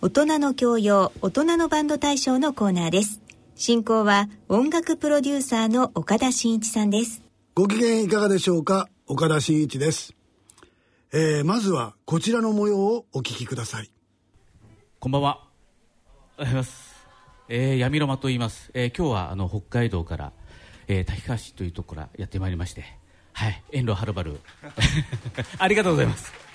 大人の教養大人のバンド大賞のコーナーです。進行は音楽プロデューサーの岡田真一さんです。ご機嫌いかがでしょうか？岡田真一です。えー、まずはこちらの模様をお聞きください。こんばんは。おはようございます。えー、闇ロマと言います、えー、今日はあの北海道から、えー、滝川市というところからやってまいりまして。はい。遠路はるばる。ありがとうございます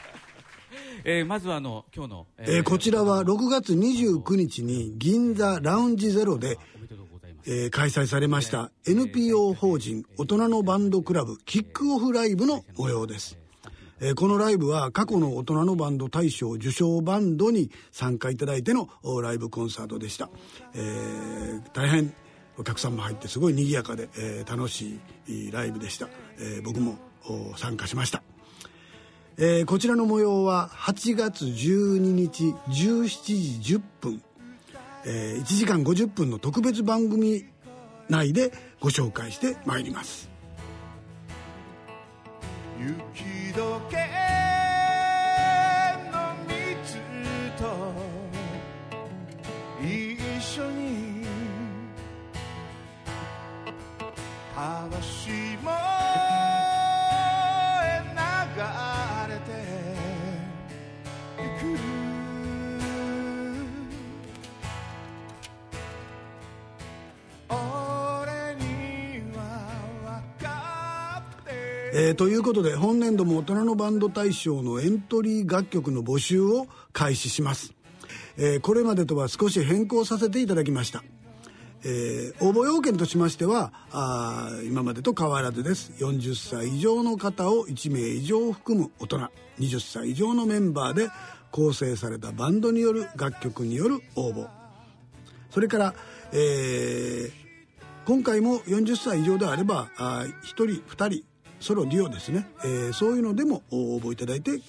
えー、まずはあの今日の、えー、えー、こちらは6月29日に銀座ラウンジゼロで、えー、開催されました NPO 法人大人のバンドクラブキックオフライブの模様です。えー、このライブは過去の大人のバンド大賞受賞バンドに参加いただいてのライブコンサートでした、えー、大変お客さんも入ってすごい賑やかで、えー、楽しいライブでした、え僕も参加しましたえー、こちらの模様は8月12日17時10分、えー、1時間50分の特別番組内でご紹介してまいります。雪解けの水と一緒にえー、ということで本年度も大人のバンド大賞のエントリー楽曲の募集を開始します、えー、これまでとは少し変更させていただきました。えー、応募要件としましてはあ今までと変わらずです。40歳以上の方を1名以上含む大人。20歳以上のメンバーで構成されたバンドによる楽曲による応募。それから、えー、今回も40歳以上であればあ1人2人ソロデュオですね、えー、そういうのでも応募いただいて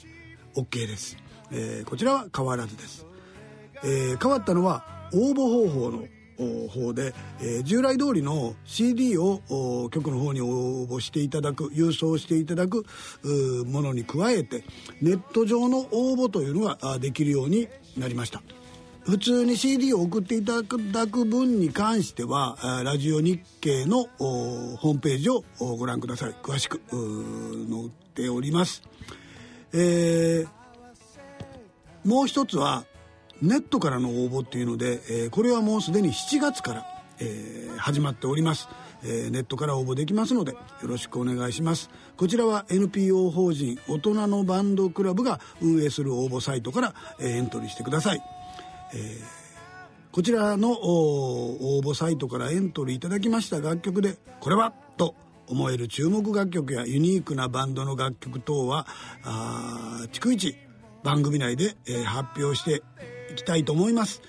OK です、えー、こちらは変わらずです、えー、変わったのは応募方法の方で、えー、従来通りの CD を局の方に応募していただく郵送していただくものに加えてネット上の応募というのができるようになりました。普通に CD を送っていただく分に関してはラジオ日経のホームページをご覧ください。詳しく載っております、えー、もう一つはネットからの応募っていうので、えー、これはもうすでに7月から、えー、始まっております、え、ネットから応募できますのでよろしくお願いします。こちらは NPO 法人大人のバンドクラブが運営する応募サイトから、え、エントリーしてください。えー、こちらの応募サイトからエントリーいただきました楽曲でこれはと思える注目楽曲やユニークなバンドの楽曲等は逐一番組内で、えー、発表していきたいと思います。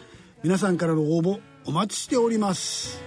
皆さんからの応募お待ちしております。